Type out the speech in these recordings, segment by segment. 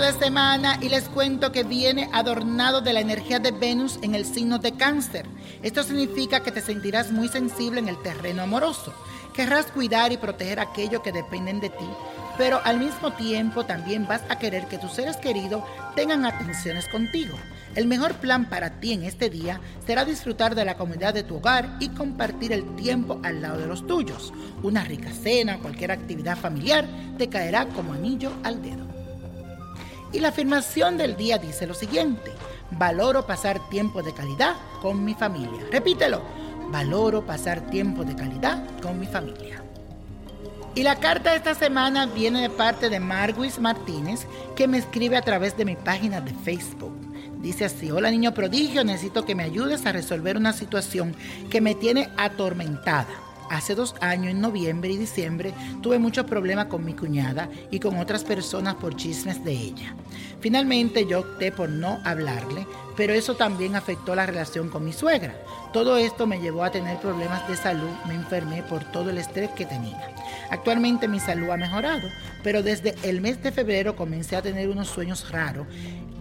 de semana y les cuento que viene adornado de la energía de Venus en el signo de cáncer. Esto significa que te sentirás muy sensible en el terreno amoroso. Querrás cuidar y proteger aquello que dependen de ti, pero al mismo tiempo también vas a querer que tus seres queridos tengan atenciones contigo. El mejor plan para ti en este día será disfrutar de la comodidad de tu hogar y compartir el tiempo al lado de los tuyos. Una rica cena cualquier actividad familiar te caerá como anillo al dedo. Y la afirmación del día dice lo siguiente, valoro pasar tiempo de calidad con mi familia. Repítelo, valoro pasar tiempo de calidad con mi familia. Y la carta de esta semana viene de parte de Marguis Martínez, que me escribe a través de mi página de Facebook. Dice así, hola niño prodigio, necesito que me ayudes a resolver una situación que me tiene atormentada. Hace dos años, en noviembre y diciembre, tuve muchos problemas con mi cuñada y con otras personas por chismes de ella. Finalmente yo opté por no hablarle, pero eso también afectó la relación con mi suegra. Todo esto me llevó a tener problemas de salud, me enfermé por todo el estrés que tenía. Actualmente mi salud ha mejorado, pero desde el mes de febrero comencé a tener unos sueños raros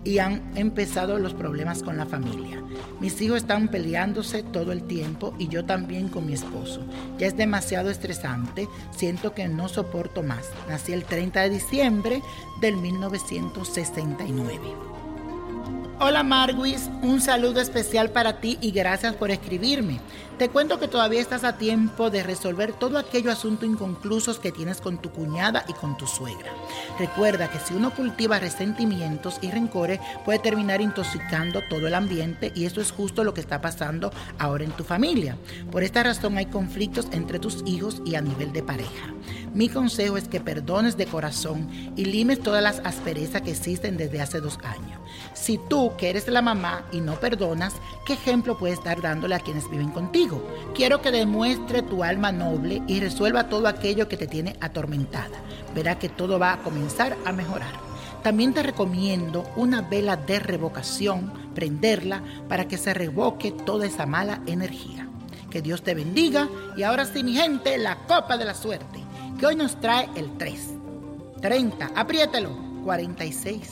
y han empezado los problemas con la familia. Mis hijos están peleándose todo el tiempo y yo también con mi esposo. Ya es demasiado estresante, siento que no soporto más. Nací el 30 de diciembre del 1969. Hola Marguis, un saludo especial para ti y gracias por escribirme. Te cuento que todavía estás a tiempo de resolver todo aquello asunto inconclusos que tienes con tu cuñada y con tu suegra. Recuerda que si uno cultiva resentimientos y rencores puede terminar intoxicando todo el ambiente y eso es justo lo que está pasando ahora en tu familia. Por esta razón hay conflictos entre tus hijos y a nivel de pareja. Mi consejo es que perdones de corazón y limes todas las asperezas que existen desde hace dos años. Si tú, que eres la mamá y no perdonas, ¿qué ejemplo puedes estar dándole a quienes viven contigo? Quiero que demuestre tu alma noble y resuelva todo aquello que te tiene atormentada. Verá que todo va a comenzar a mejorar. También te recomiendo una vela de revocación, prenderla para que se revoque toda esa mala energía. Que Dios te bendiga y ahora sí mi gente, la copa de la suerte que hoy nos trae el 3, 30, apriételo, 46,